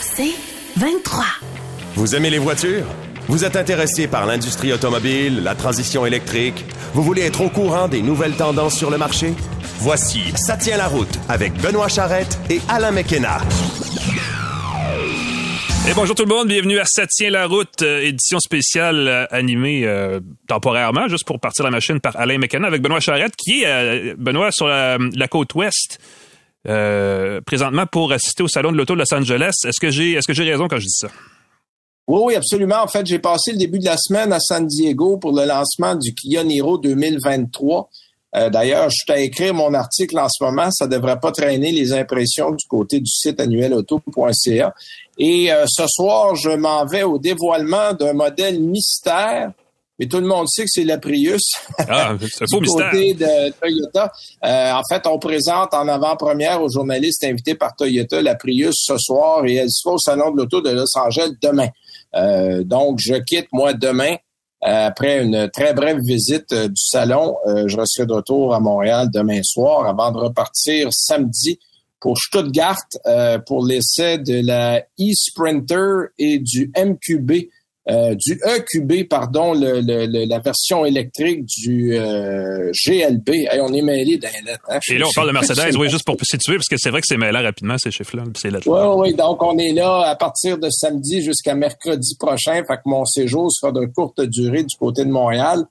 C'est 23. Vous aimez les voitures? Vous êtes intéressé par l'industrie automobile, la transition électrique? Vous voulez être au courant des nouvelles tendances sur le marché? Voici Ça tient la route avec Benoît Charrette et Alain McKenna. Et bonjour tout le monde, bienvenue à Ça tient la route, euh, édition spéciale euh, animée euh, temporairement, juste pour partir la machine par Alain McKenna avec Benoît Charrette, qui est, Benoît, sur la, côte ouest, présentement pour assister au Salon de l'Auto de Los Angeles. Est-ce que j'ai est-ce que j'ai raison quand je dis ça? Oui, oui, absolument. En fait, j'ai passé le début de la semaine à San Diego pour le lancement du Kia Niro 2023. Euh, d'ailleurs, je suis à écrire mon article en ce moment. Ça devrait pas traîner les impressions du côté du site annuelauto.ca. Et euh, ce soir, je m'en vais au dévoilement d'un modèle mystère. Mais tout le monde sait que c'est la Prius. Ah, du côté de Toyota. Euh, en fait, on présente en avant-première aux journalistes invités par Toyota la Prius ce soir et elle sera au Salon de l'Auto de Los Angeles demain. donc, je quitte moi demain après une très brève visite euh, du salon, euh, je serai de retour à Montréal demain soir avant de repartir samedi pour Stuttgart euh, pour l'essai de la e-Sprinter et du MQB euh, du EQB, pardon, le, le, la version électrique du euh, GLB. on est mêlé d'un hein, Et là, on parle de Mercedes, oui, juste pour situer, parce que c'est vrai que c'est mêlé rapidement, ces chiffres-là. Oui, oui, donc on est là à partir de samedi jusqu'à mercredi prochain. Fait que mon séjour sera de courte durée du côté de Montréal.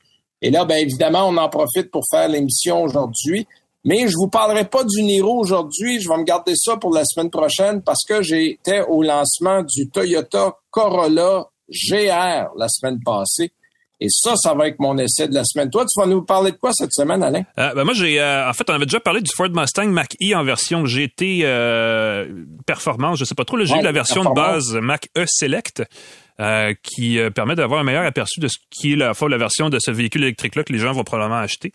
Et là, ben évidemment, on en profite pour faire l'émission aujourd'hui. Mais je vous parlerai pas du Niro aujourd'hui. Je vais me garder ça pour la semaine prochaine parce que j'étais au lancement du Toyota Corolla GR la semaine passée. Et ça, ça va être mon essai de la semaine. Toi, tu vas nous parler de quoi cette semaine, Alain? Euh, ben moi, j'ai, euh, en fait, on avait déjà parlé du Ford Mustang Mach-E en version GT euh, performance. Je sais pas trop. J'ai eu la version de base Mach-E Select. qui permet d'avoir un meilleur aperçu de ce qui est la, la version de ce véhicule électrique-là que les gens vont probablement acheter.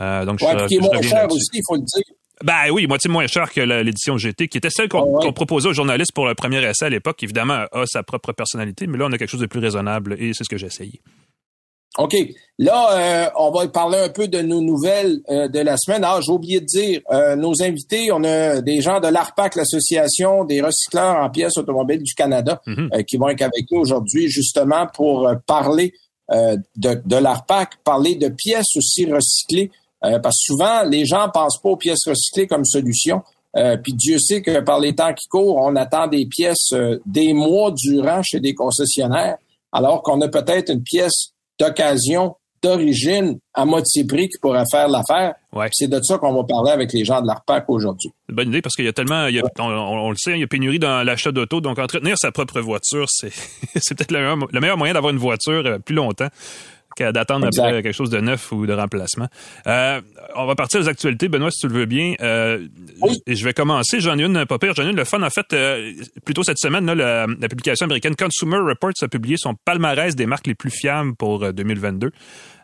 donc, ouais, qui est moins cher aussi, il faut le dire. Ben oui, moitié moins cher que l'édition GT, qui était celle qu'on ah proposait aux journalistes pour le premier essai à l'époque. Évidemment, a sa propre personnalité, mais là, on a quelque chose de plus raisonnable et c'est ce que j'ai essayé. OK. Là, euh, on va parler un peu de nos nouvelles euh, de la semaine. Ah, j'ai oublié de dire, euh, nos invités, on a des gens de l'ARPAC, l'Association des recycleurs en pièces automobiles du Canada, mhm. qui vont être avec nous aujourd'hui justement pour parler de, de l'ARPAC, parler de pièces aussi recyclées euh, parce que souvent, les gens pensent pas aux pièces recyclées comme solution. Euh, puis Dieu sait que par les temps qui courent, on attend des pièces euh, des mois durant chez des concessionnaires, alors qu'on a peut-être une pièce d'occasion d'origine à moitié prix qui pourrait faire l'affaire. C'est de ça qu'on va parler avec les gens de l'ARPAC aujourd'hui. Bonne idée parce qu'il y a tellement, on, le sait, il y a pénurie dans l'achat d'auto, donc entretenir sa propre voiture, c'est peut-être le meilleur moyen d'avoir une voiture plus longtemps d'attendre après quelque chose de neuf ou de remplacement. Euh, on va partir aux actualités, Benoît, si tu le veux bien. Euh, Et je vais commencer. J'en ai une pas pire. J'en ai une le fun. En fait, euh, plutôt cette semaine, là, la, publication américaine Consumer Reports a publié son palmarès des marques les plus fiables pour 2022.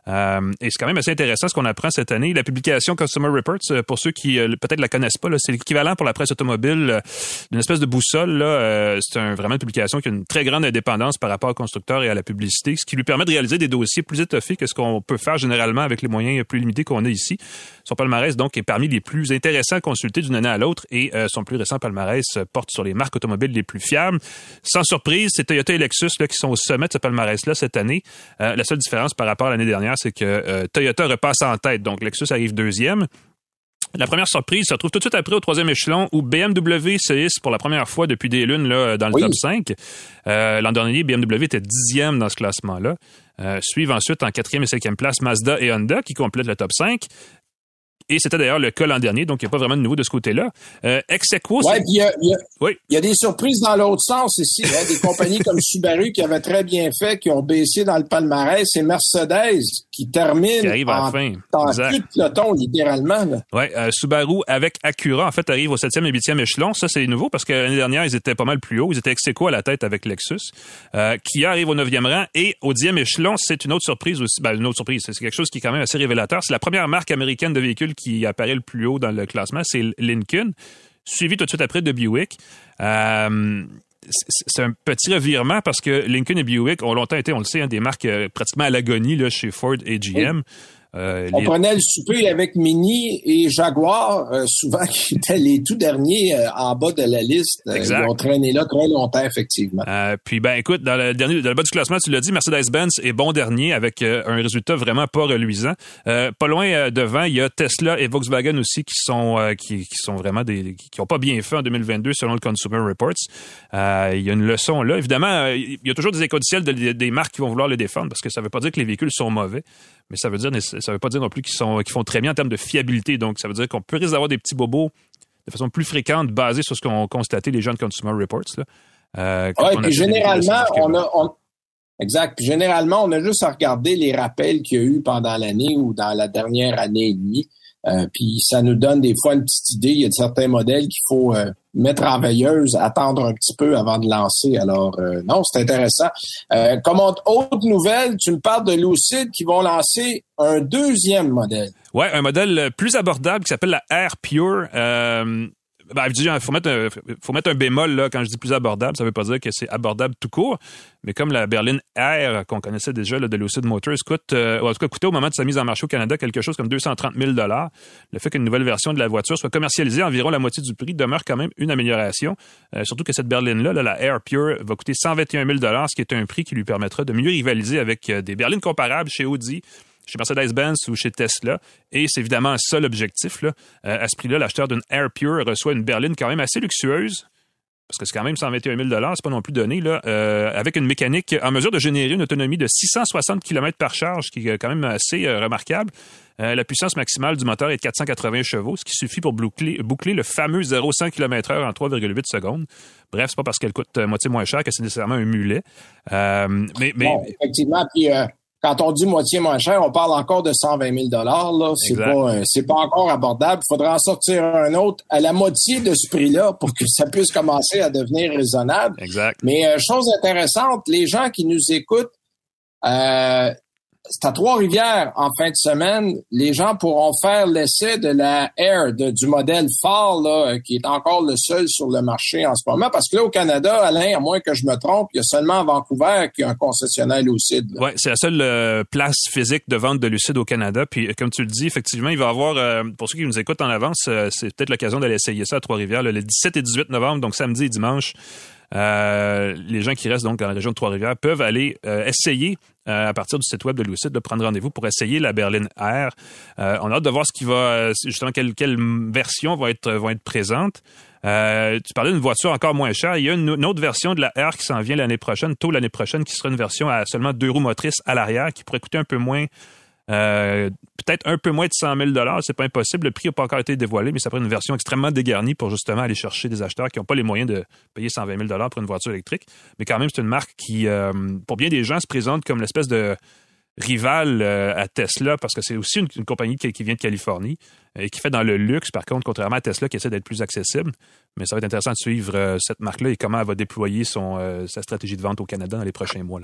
Euh, et c'est quand même assez intéressant ce qu'on apprend cette année. La publication Customer Reports, euh, pour ceux qui euh, peut-être la connaissent pas, c'est l'équivalent pour la presse automobile d'une espèce de boussole. C'est un, vraiment une publication qui a une très grande indépendance par rapport au constructeur et à la publicité, ce qui lui permet de réaliser des dossiers plus étoffés que ce qu'on peut faire généralement avec les moyens plus limités qu'on a ici. Son palmarès, donc, est parmi les plus intéressants à consulter d'une année à l'autre et son plus récent palmarès porte sur les marques automobiles les plus fiables. Sans surprise, c'est Toyota et Lexus là, qui sont au sommet de ce palmarès-là cette année. la seule différence par rapport à l'année dernière, c'est que euh, Toyota repasse en tête. Donc, Lexus arrive deuxième. La première surprise se retrouve tout de suite après au troisième échelon où BMW se hisse pour la première fois depuis des lunes là, dans le top 5. Euh, l'an dernier, BMW était dixième dans ce classement-là. Euh, suivent ensuite en quatrième et cinquième place Mazda et Honda qui complètent le top 5. Et c'était d'ailleurs le cas l'an dernier, donc il n'y a pas vraiment de nouveau de ce côté-là. Euh, ex ouais, il y, a, oui. y a des surprises dans l'autre sens ici. Hein, des compagnies comme Subaru qui avaient très bien fait, qui ont baissé dans le palmarès, et Mercedes qui termine qui arrive à en, fin. de peloton, littéralement. Oui, euh, Subaru avec Acura, en fait, arrive au septième et huitième échelon. Ça, c'est nouveau parce que l'année dernière, ils étaient pas mal plus haut. Ils étaient ex à la tête avec Lexus. Euh, qui arrive au neuvième rang. Et au dixième échelon, c'est une autre surprise aussi. Ben, une autre surprise, c'est quelque chose qui est quand même assez révélateur. C'est la première marque américaine de véhicules qui apparaît le plus haut dans le classement, c'est Lincoln, suivi tout de suite après de Buick. Euh, c'est un petit revirement parce que Lincoln et Buick ont longtemps été, on le sait, hein, des marques euh, pratiquement à l'agonie chez Ford et GM. Euh, on prenait le souper avec Mini et Jaguar, euh, souvent qui étaient les tout derniers euh, en bas de la liste. Exact. ils ont traîné là très longtemps, effectivement. puis ben écoute, dans le dernier, dans le bas du classement, tu l'as dit, Mercedes-Benz est bon dernier avec un résultat vraiment pas reluisant. pas loin devant, il y a Tesla et Volkswagen aussi qui sont qui, qui, sont vraiment des qui ont pas bien fait en 2022 selon le Consumer Reports. il y a une leçon là. Évidemment, il y a toujours des écodiciels de, des marques qui vont vouloir le défendre parce que ça veut pas dire que les véhicules sont mauvais, mais ça veut dire ça veut pas dire non plus qu'ils sont qu'ils font très bien en termes de fiabilité. Donc ça veut dire qu'on peut risquer d'avoir des petits bobos de façon plus fréquente basés sur ce qu'ont constaté les de Consumer Reports. Là. Euh, puis généralement, on a, exact. Puis généralement, on a juste à regarder les rappels qu'il y a eu pendant l'année ou dans la dernière année et demie. Euh, puis ça nous donne des fois une petite idée. Il y a certains modèles qu'il faut euh, mettre en veilleuse, attendre un petit peu avant de lancer. Alors euh, non, c'est intéressant. comme autre nouvelle, tu me parles de Lucid qui vont lancer un deuxième modèle. Ouais, un modèle plus abordable qui s'appelle la Air Pure. Ben, il faut mettre, un, faut mettre un bémol là, quand je dis plus abordable. Ça veut pas dire que c'est abordable tout court, mais comme la berline Air qu'on connaissait déjà de Lucid Motors coûte, euh, en tout cas, coûtait au moment de sa mise en marché au Canada quelque chose comme 230 000 Le fait qu'une nouvelle version de la voiture soit commercialisée à environ la moitié du prix demeure quand même une amélioration. Euh, surtout que cette berline-là, la Air Pure, va coûter 121 000 ce qui est un prix qui lui permettra de mieux rivaliser avec euh, des berlines comparables chez Audi chez Mercedes-Benz ou chez Tesla. Et c'est évidemment ça l'objectif. Là. Euh, à ce prix-là, l'acheteur d'une Air Pure reçoit une berline quand même assez luxueuse. Parce que c'est quand même 121 000 c'est pas non plus donné, là, euh, avec une mécanique en mesure de générer une autonomie de 660 km par charge, qui est quand même assez euh, remarquable. la puissance maximale du moteur est de 480 chevaux, ce qui suffit pour boucler, boucler le fameux 0-100 km/h en 3,8 secondes. Bref, c'est pas parce qu'elle coûte moitié moins cher que c'est nécessairement un mulet. mais, mais... effectivement, puis quand on dit moitié moins cher, on parle encore de 120 000 dollars. Là, c'est pas, euh, c'est pas encore abordable. Il faudra en sortir un autre à la moitié de ce prix-là pour que ça puisse commencer à devenir raisonnable. Exact. Mais euh, chose intéressante, les gens qui nous écoutent, euh, c'est à Trois-Rivières en fin de semaine. Les gens pourront faire l'essai de la Air, du modèle phare, là, qui est encore le seul sur le marché en ce moment. Parce que là, au Canada, Alain, à moins que je me trompe, il y a seulement à Vancouver qui a un concessionnaire Lucide. Oui, c'est la seule euh, place physique de vente de Lucide au Canada. Puis, euh, comme tu le dis, effectivement, il va y avoir, euh, pour ceux qui nous écoutent en avance, c'est peut-être l'occasion d'aller essayer ça à Trois-Rivières, le 17 et 18 novembre, donc samedi et dimanche. Euh, les gens qui restent donc dans la région de Trois-Rivières peuvent aller euh, essayer euh, à partir du site web de Lucid de prendre rendez-vous pour essayer la berline Air. on a hâte de voir ce qui va justement quelle, version va être vont être présentes. tu parlais d'une voiture encore moins chère. Il y a une, autre version de la Air qui s'en vient l'année prochaine, tôt l'année prochaine, qui sera une version à seulement deux roues motrices à l'arrière, qui pourrait coûter un peu moins euh, peut-être un peu moins de 100 000 c'est pas impossible. Le prix n'a pas encore été dévoilé, mais ça prend une version extrêmement dégarnie pour justement aller chercher des acheteurs qui n'ont pas les moyens de payer 120 000 pour une voiture électrique. Mais quand même, c'est une marque qui, euh, pour bien des gens, se présente comme l'espèce de rival euh, à Tesla parce que c'est aussi une, compagnie qui, vient de Californie et qui fait dans le luxe, par contre, contrairement à Tesla qui essaie d'être plus accessible. Mais ça va être intéressant de suivre cette marque-là et comment elle va déployer sa stratégie de vente au Canada dans les prochains mois.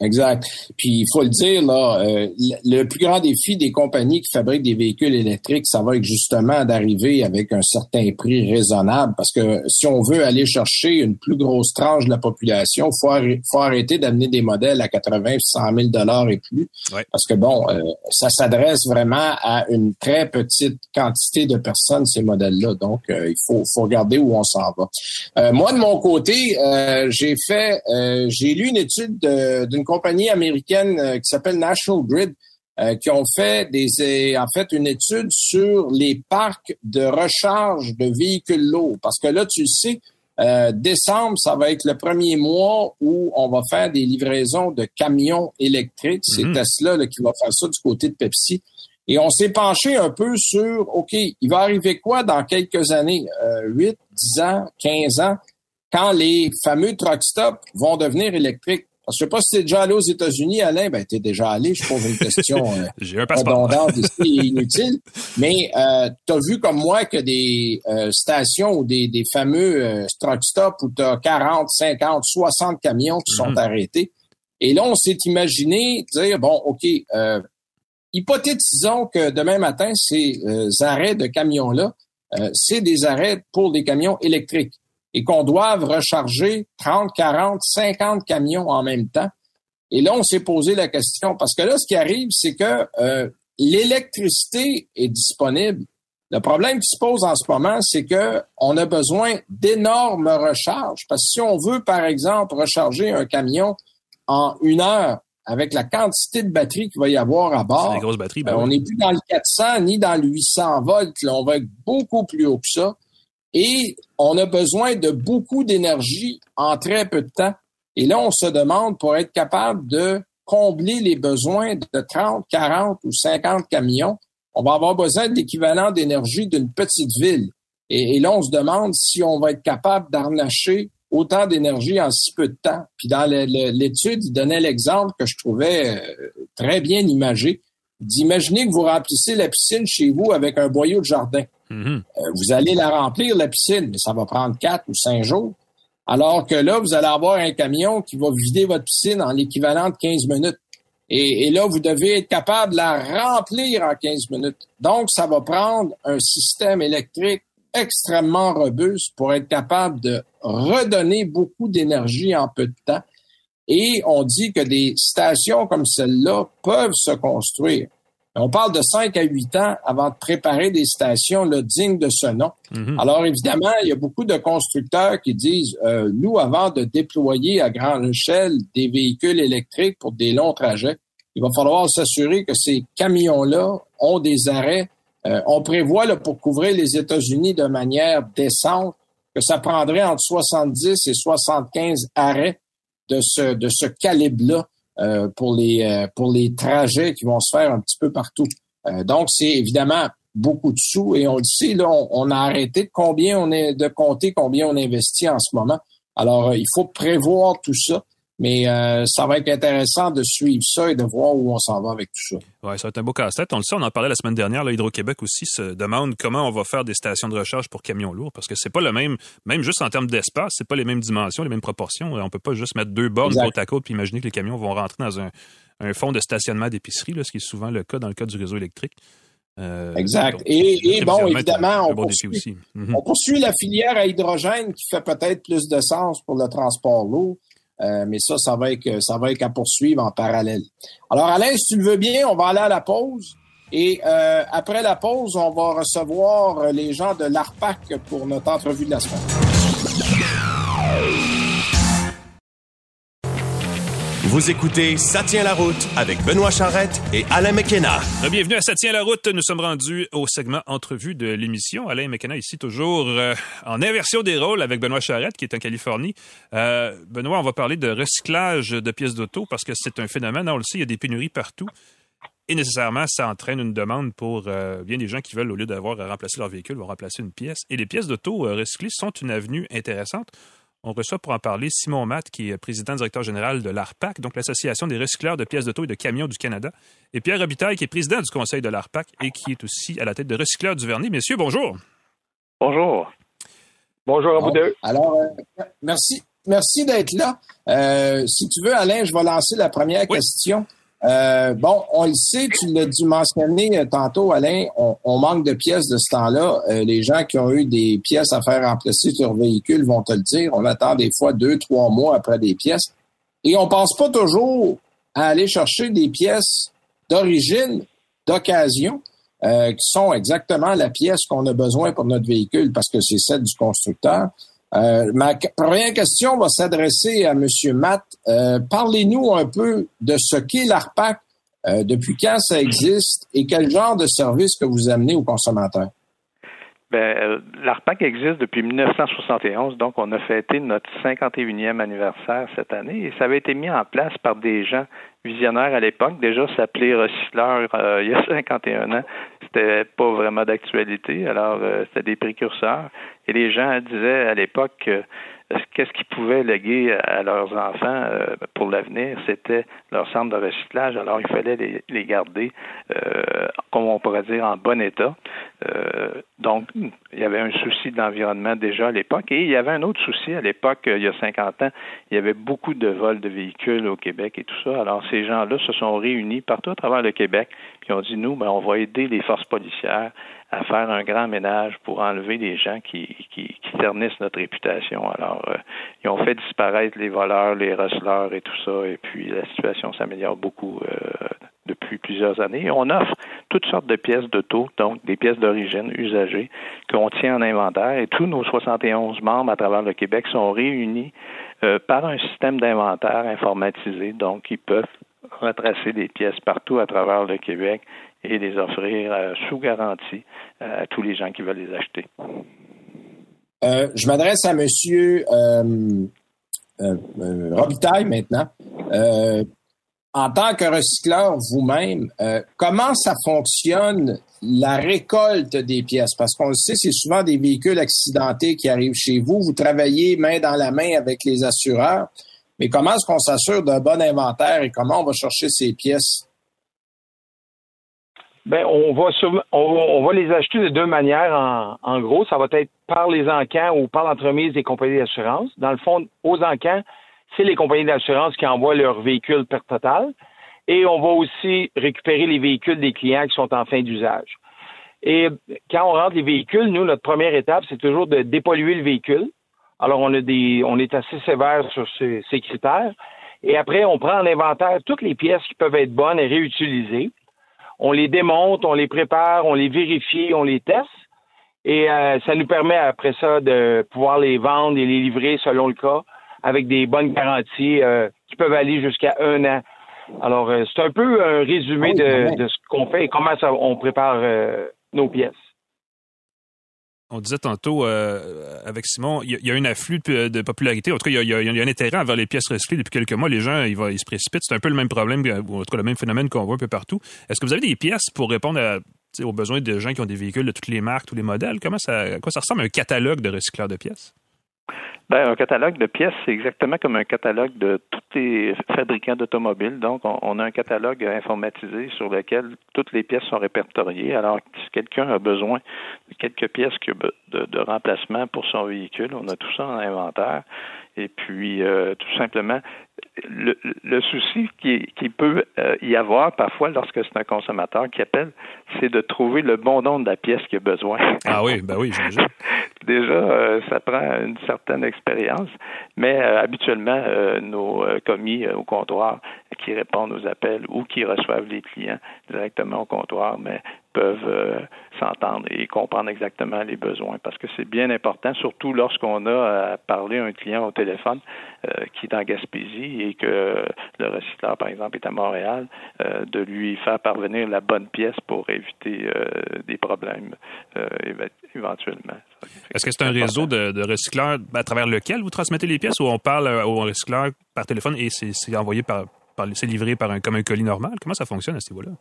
Exact. Puis il faut le dire là, euh, le plus grand défi des compagnies qui fabriquent des véhicules électriques, ça va être justement d'arriver avec un certain prix raisonnable, parce que si on veut aller chercher une plus grosse tranche de la population, faut, faut arrêter d'amener des modèles à 80, 100 000 dollars et plus, parce que bon, euh, ça s'adresse vraiment à une très petite quantité de personnes ces modèles-là. Donc euh, il faut, faut regarder où on s'en va. moi de mon côté, j'ai fait, j'ai lu une étude d'une compagnie américaine euh, qui s'appelle National Grid euh, qui ont fait des euh, en fait une étude sur les parcs de recharge de véhicules lourds. Parce que là tu sais décembre ça va être le premier mois où on va faire des livraisons de camions électriques. C'est mhm. Tesla qui va faire ça du côté de Pepsi. Et on s'est penché un peu sur OK il va arriver quoi dans quelques années? 8 10 ans 15 ans quand les fameux truck stops vont devenir électriques je sais pas si tu es déjà allé aux États-Unis, Alain. Ben, tu es déjà allé. Je pose une question euh, redondante ici et inutile. Mais euh, tu as vu comme moi que des euh, stations ou des, des fameux euh, truck stops où tu as 40, 50, 60 camions qui sont mhm. arrêtés. Et là, on s'est imaginé dire, bon, OK, euh, hypothétisons que demain matin, ces arrêts de camions-là, c'est des arrêts pour des camions électriques et qu'on doive recharger 30, 40, 50 camions en même temps, Et là, on s'est posé la question, parce que là, ce qui arrive, c'est que euh, l'électricité est disponible. Le problème qui se pose en ce moment, c'est que on a besoin d'énormes recharges. Parce que si on veut, par exemple, recharger un camion en une heure avec la quantité de batterie qu'il va y avoir à bord, des grosses batteries, ben euh, on n'est plus dans le 400 ni dans le 800 volts. Là, on va être beaucoup plus haut que ça. Et on a besoin de beaucoup d'énergie en très peu de temps. Et là, on se demande pour être capable de combler les besoins de 30, 40 ou 50 camions, on va avoir besoin de l'équivalent d'énergie d'une petite ville. Et, là, on se demande si on va être capable d'arnacher autant d'énergie en si peu de temps. Puis dans l'étude, il donnait l'exemple que je trouvais euh, très bien imagé, d'imaginer que vous remplissez la piscine chez vous avec un boyau de jardin. Mm-hmm. Euh, vous allez la remplir, la piscine, ça va prendre quatre ou cinq jours. Alors que là, vous allez avoir un camion qui va vider votre piscine en l'équivalent de 15 minutes. Et, là, vous devez être capable de la remplir en 15 minutes. Donc, ça va prendre un système électrique extrêmement robuste pour être capable de redonner beaucoup d'énergie en peu de temps. Et on dit que des stations comme celle-là peuvent se construire. On parle de 5 à 8 ans avant de préparer des stations là, dignes de ce nom. Mhm. Alors évidemment, il y a beaucoup de constructeurs qui disent, euh, nous, avant de déployer à grande échelle des véhicules électriques pour des longs trajets, il va falloir s'assurer que ces camions-là ont des arrêts. Euh, on prévoit là, pour couvrir les États-Unis de manière décente que ça prendrait entre 70 et 75 arrêts de ce, de ce calibre-là euh, pour les euh, pour les trajets qui vont se faire un petit peu partout. Euh, donc c'est évidemment beaucoup de sous et on le sait là, on, a arrêté de combien on est de compter combien on investit en ce moment. Alors il faut prévoir tout ça. Mais euh, ça va être intéressant de suivre ça et de voir où on s'en va avec tout ça. Oui, ça va être un beau casse-tête. On le sait, on en parlait la semaine dernière. Hydro-Québec aussi se demande comment on va faire des stations de recharge pour camions lourds parce que c'est pas le même, même juste en termes d'espace, c'est pas les mêmes dimensions, les mêmes proportions. On peut pas juste mettre deux bornes côte à côte puis imaginer que les camions vont rentrer dans un, un fond de stationnement d'épicerie, ce qui est souvent le cas dans le cas du réseau électrique. Euh, exact. et, bon, évidemment, on poursuit, mhm. on poursuit la filière à hydrogène qui fait peut-être plus de sens pour le transport lourd. Euh, mais ça, ça va, être, ça va être à poursuivre en parallèle. Alors, Alain, si tu le veux bien, on va aller à la pause. Et euh, après la pause, on va recevoir les gens de l'ARPAC pour notre entrevue de la semaine. Vous écoutez Ça tient la route avec Benoît Charrette et Alain McKenna. Bienvenue à Ça tient la route. Nous sommes rendus au segment entrevue de l'émission. Alain McKenna ici toujours euh, en inversion des rôles avec Benoît Charrette qui est en Californie. Euh, Benoît, on va parler de recyclage de pièces d'auto parce que c'est un phénomène. On le sait, il y a des pénuries partout. Et nécessairement, ça entraîne une demande pour euh, bien des gens qui veulent, au lieu d'avoir à remplacer leur véhicule, vont remplacer une pièce. Et les pièces d'auto recyclées sont une avenue intéressante. On reçoit pour en parler Simon Matt, qui est président directeur général de l'ARPAC, donc l'Association des recycleurs de pièces d'auto et de camions du Canada, et Pierre Robitaille, qui est président du conseil de l'ARPAC et qui est aussi à la tête de Recycleurs du Vernis. Messieurs, bonjour. Bonjour. Bonjour à vous deux. Alors, euh, merci, merci d'être là. Euh, si tu veux, Alain, je vais lancer la première question. Euh, bon, on le sait, tu l'as dû mentionner euh, tantôt, Alain, on, manque de pièces de ce temps-là. Euh, les gens qui ont eu des pièces à faire remplacer sur véhicule vont te le dire. On attend des fois deux, trois mois après des pièces. Et on pense pas toujours à aller chercher des pièces d'origine, d'occasion, qui sont exactement la pièce qu'on a besoin pour notre véhicule parce que c'est celle du constructeur. Euh, ma première question va s'adresser à M. Matt. Euh, parlez-nous un peu de ce qu'est l'ARPAC, euh, depuis quand ça existe et quel genre de service que vous amenez aux consommateurs? Ben, L'ARPAC existe depuis 1971, donc on a fêté notre 51e anniversaire cette année et ça avait été mis en place par des gens visionnaires à l'époque. Déjà, s'appelait Recycleur il y a 51 ans. C'était pas vraiment d'actualité, alors c'était des précurseurs. Et les gens disaient à l'époque qu'est-ce qu'ils pouvaient léguer à leurs enfants euh, pour l'avenir, c'était leur centre de recyclage. Alors, il fallait les, garder, euh, comme on pourrait dire, en bon état. Euh, donc, il y avait un souci d'environnement déjà à l'époque. Et il y avait un autre souci à l'époque, il y a 50 ans. Il y avait beaucoup de vols de véhicules au Québec et tout ça. Alors, ces gens-là se sont réunis partout à travers le Québec, puis ont dit, nous, ben, on va aider les forces policières à faire un grand ménage pour enlever les gens qui, qui, qui ternissent notre réputation. Alors, euh, ils ont fait disparaître les voleurs, les receleurs et tout ça, et puis la situation s'améliore beaucoup euh, depuis plusieurs années. On offre toutes sortes de pièces d'auto, donc des pièces d'origine usagées qu'on tient en inventaire, et tous nos 71 membres à travers le Québec sont réunis euh, par un système d'inventaire informatisé, donc ils peuvent retracer des pièces partout à travers le Québec et les offrir euh, sous garantie euh, à tous les gens qui veulent les acheter. Euh, je m'adresse à Monsieur Robitaille maintenant. en tant que recycleur vous-même, comment ça fonctionne la récolte des pièces? Parce qu'on le sait, c'est souvent des véhicules accidentés qui arrivent chez vous. Vous travaillez main dans la main avec les assureurs. Mais comment est-ce qu'on s'assure d'un bon inventaire et comment on va chercher ces pièces? Ben, on va, on, va les acheter de deux manières. En, gros, ça va être par les encans ou par l'entremise des compagnies d'assurance. Dans le fond, aux encans, c'est les compagnies d'assurance qui envoient leurs véhicules per total. Et on va aussi récupérer les véhicules des clients qui sont en fin d'usage. Et quand on rentre les véhicules, nous, notre première étape, c'est toujours de dépolluer le véhicule. Alors, on a des, on est assez sévère sur ces, ces critères. Et après, on prend en inventaire toutes les pièces qui peuvent être bonnes et réutilisées on les démonte, on les prépare, on les vérifie, on les teste. Et euh, ça nous permet après ça de pouvoir les vendre et les livrer selon le cas avec des bonnes garanties euh, qui peuvent aller jusqu'à un an. Alors, euh, c'est un peu un résumé de, de ce qu'on fait et comment ça, on prépare nos pièces. On disait tantôt euh, avec Simon, il y, a un afflux de, popularité. En tout cas, il y, a, un intérêt envers les pièces recyclées depuis quelques mois. Les gens, ils, vont, ils se précipitent. C'est un peu le même problème, ou en tout cas le même phénomène qu'on voit un peu partout. Est-ce que vous avez des pièces pour répondre aux besoins des gens qui ont des véhicules de toutes les marques, tous les modèles? Comment ça, à quoi ça ressemble un catalogue de recycleurs de pièces? Ben, un catalogue de pièces, c'est exactement comme un catalogue de tous les fabricants d'automobiles. Donc, on, a un catalogue informatisé sur lequel toutes les pièces sont répertoriées. Alors, si quelqu'un a besoin de quelques pièces de, de remplacement pour son véhicule, on a tout ça en inventaire. Et puis, euh, tout simplement, le, le souci qui, qui peut euh, y avoir parfois lorsque c'est un consommateur qui appelle, c'est de trouver le bon nom de la pièce qu'il a besoin. Ah oui, ben oui, j'imagine. Déjà, euh, ça prend une certaine expérience, mais habituellement, nos commis au comptoir qui répondent aux appels ou qui reçoivent les clients directement au comptoir, mais peuvent euh, s'entendre et comprendre exactement les besoins parce que c'est bien important, surtout lorsqu'on a à parler à un client au téléphone euh, qui est en Gaspésie et que le recycleur, par exemple, est à Montréal, euh, de lui faire parvenir la bonne pièce pour éviter des problèmes éventuellement. Est-ce que c'est un réseau de, recycleurs à travers lequel vous transmettez les pièces ou on parle au recycleur par téléphone et c'est envoyé par, par c'est livré par un, comme un colis normal? Comment ça fonctionne à ce niveau-là?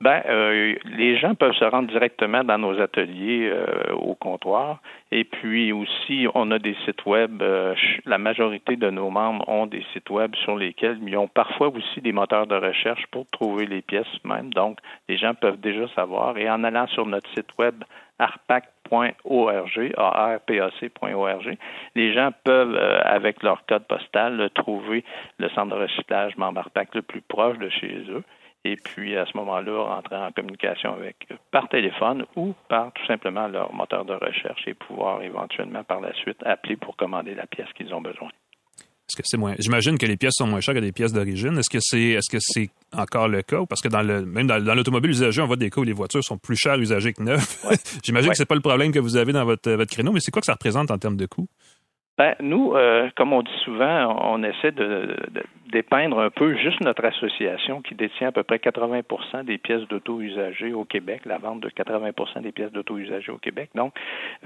Ben, euh, les gens peuvent se rendre directement dans nos ateliers euh, au comptoir. Et puis aussi, on a des sites web. Euh, la majorité de nos membres ont des sites web sur lesquels ils ont parfois aussi des moteurs de recherche pour trouver les pièces même. Donc, les gens peuvent déjà savoir. Et en allant sur notre site web arpac.org, arpac.org, les gens peuvent, avec leur code postal, trouver le centre de recyclage membre ARPAC le plus proche de chez eux et puis à ce moment-là, rentrer en communication avec par téléphone ou par tout simplement leur moteur de recherche et pouvoir éventuellement par la suite appeler pour commander la pièce qu'ils ont besoin. Est-ce que c'est moins J'imagine que les pièces sont moins chères que des pièces d'origine. Est-ce que c'est est-ce que c'est encore le cas? Parce que dans le même dans, l'automobile usagée, on voit des cas où les voitures sont plus chères usagées que neuves. J'imagine que c'est pas le problème que vous avez dans votre votre créneau, mais c'est quoi que ça représente en termes de coût ben, nous, euh, comme on dit souvent, on essaie de, dépeindre un peu juste notre association qui détient à peu près 80% des pièces d'auto usagées au Québec, la vente de 80% des pièces d'auto usagées au Québec. Donc,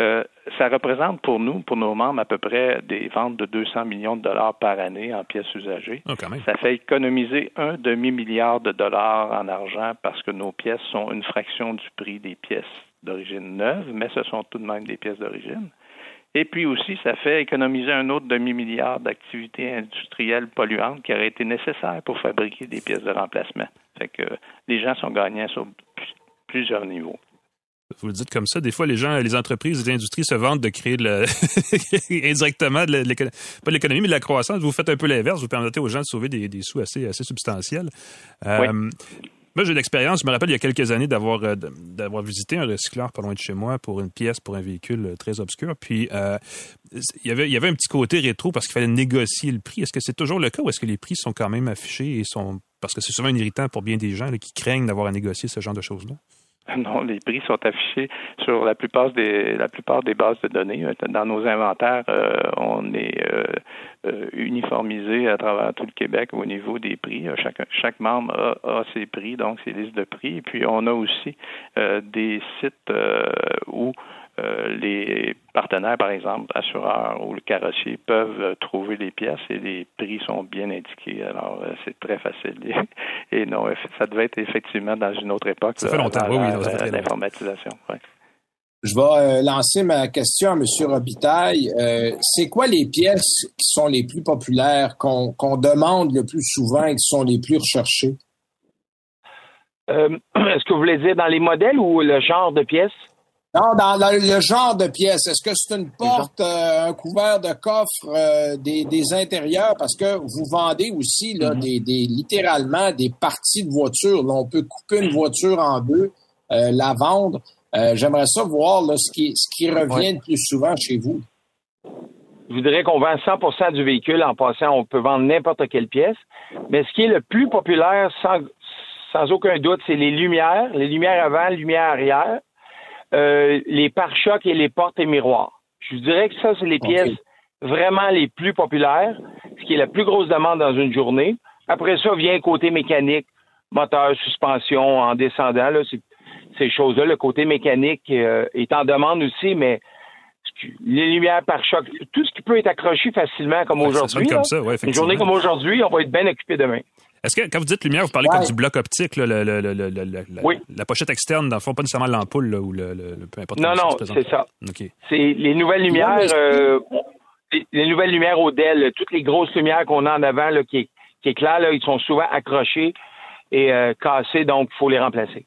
euh, ça représente pour nous, pour nos membres, à peu près des ventes de 200 millions de dollars par année en pièces usagées. Oh, ça fait économiser un demi-milliard de dollars en argent parce que nos pièces sont une fraction du prix des pièces d'origine neuve, mais ce sont tout de même des pièces d'origine. Et puis aussi, ça fait économiser un autre demi-milliard d'activités industrielles polluantes qui auraient été nécessaires pour fabriquer des pièces de remplacement. Fait que les gens sont gagnants sur plusieurs niveaux. Vous le dites comme ça. Des fois, les gens, les entreprises, les industries se vantent de créer de indirectement de pas de l'économie, mais de la croissance. Vous faites un peu l'inverse. Vous permettez aux gens de sauver des, sous assez, assez substantiels. Euh, moi, j'ai l'expérience. Je me rappelle il y a quelques années d'avoir euh, d'avoir visité un recycleur pas loin de chez moi pour une pièce pour un véhicule euh, très obscur. Puis euh, il y avait y avait un petit côté rétro parce qu'il fallait négocier le prix. Est-ce que c'est toujours le cas ou est-ce que les prix sont quand même affichés et sont parce que c'est souvent un irritant pour bien des gens qui craignent d'avoir à négocier ce genre de choses là. Non, les prix sont affichés sur la plupart des la plupart des bases de données. Dans nos inventaires, euh, on est euh, euh, uniformisé à travers tout le Québec au niveau des prix. Chaque, chaque membre a, ses prix, donc ses listes de prix. Et puis on a aussi des sites où euh, les partenaires, par exemple, assureurs ou le carrossier, peuvent euh, trouver les pièces et les prix sont bien indiqués. Alors, euh, c'est très facile. Et non, ça devait être effectivement dans une autre époque. Ça fait longtemps, oui, oui. L'informatisation, Je vais lancer ma question à M. Robitaille. c'est quoi les pièces qui sont les plus populaires, qu'on demande le plus souvent et qui sont les plus recherchées? Est-ce que vous voulez dire dans les modèles ou le genre de pièces? Non, dans le, genre de pièce. Est-ce que c'est une porte, euh, un couvert de coffre, euh, des, des, intérieurs? Parce que vous vendez aussi là, mm-hmm. des, des, littéralement des parties de voiture. Là, on peut couper une voiture en deux, euh, la vendre. J'aimerais ça voir là, ce, qui, ce qui revient le plus souvent chez vous. Je voudrais qu'on vend 100% du véhicule. En passant, on peut vendre n'importe quelle pièce. Mais ce qui est le plus populaire, sans, sans aucun doute, c'est les lumières, les lumières avant, les lumières arrière. Euh, les pare-chocs et les portes et miroirs. Je dirais que ça, c'est les pièces vraiment les plus populaires, ce qui est la plus grosse demande dans une journée. Après ça vient le côté mécanique, moteur, suspension, en descendant, là, ces choses-là. Le côté mécanique euh, est en demande aussi, mais les lumières par choc, tout ce qui peut être accroché facilement comme aujourd'hui. une journée comme aujourd'hui, on va être bien occupé demain. Est-ce que quand vous dites lumière, vous parlez comme du bloc optique, là, la pochette externe, dans le fond, pas nécessairement l'ampoule ou le, peu importe. Non, non, c'est ça. C'est les nouvelles lumières, euh, les, nouvelles lumières au DEL, toutes les grosses lumières qu'on a en avant là, qui, qui éclairent, là, ils sont souvent accrochés et euh, cassés, donc il faut les remplacer.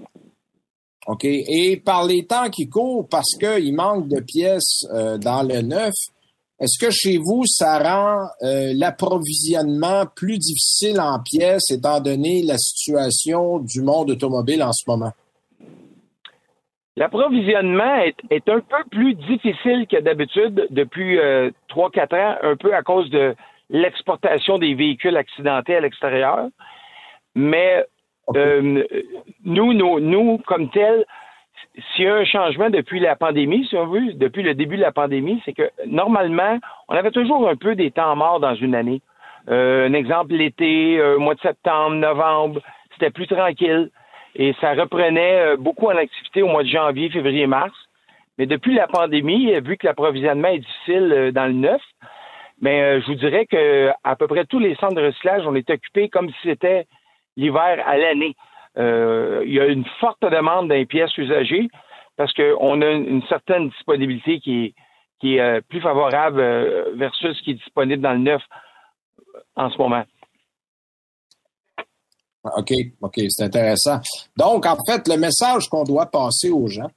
OK. Et par les temps qui courent, parce qu'il manque de pièces euh, dans le neuf, est-ce que chez vous, ça rend euh, l'approvisionnement plus difficile en pièces étant donné la situation du monde automobile en ce moment? L'approvisionnement est, un peu plus difficile que d'habitude depuis euh, trois, 3-4 ans, un peu à cause de l'exportation des véhicules accidentés à l'extérieur. Mais euh, nous, nous, nous, comme tel, s'il y a un changement depuis la pandémie, si on veut, depuis le début de la pandémie, c'est que normalement, on avait toujours un peu des temps morts dans une année. Euh, un exemple, l'été, euh, mois de septembre, novembre, c'était plus tranquille. Et ça reprenait euh, beaucoup en activité au mois de janvier, février, mars. Mais depuis la pandémie, vu que l'approvisionnement est difficile dans le neuf, mais je vous dirais que à peu près tous les centres de recyclage, on est occupés comme si c'était l'hiver à l'année. Euh, il y a une forte demande d'un pièces usagées parce qu'on a une, certaine disponibilité qui est, euh, plus favorable euh, versus ce qui est disponible dans le neuf en ce moment. OK, OK, c'est intéressant. Donc, en fait, le message qu'on doit passer aux gens,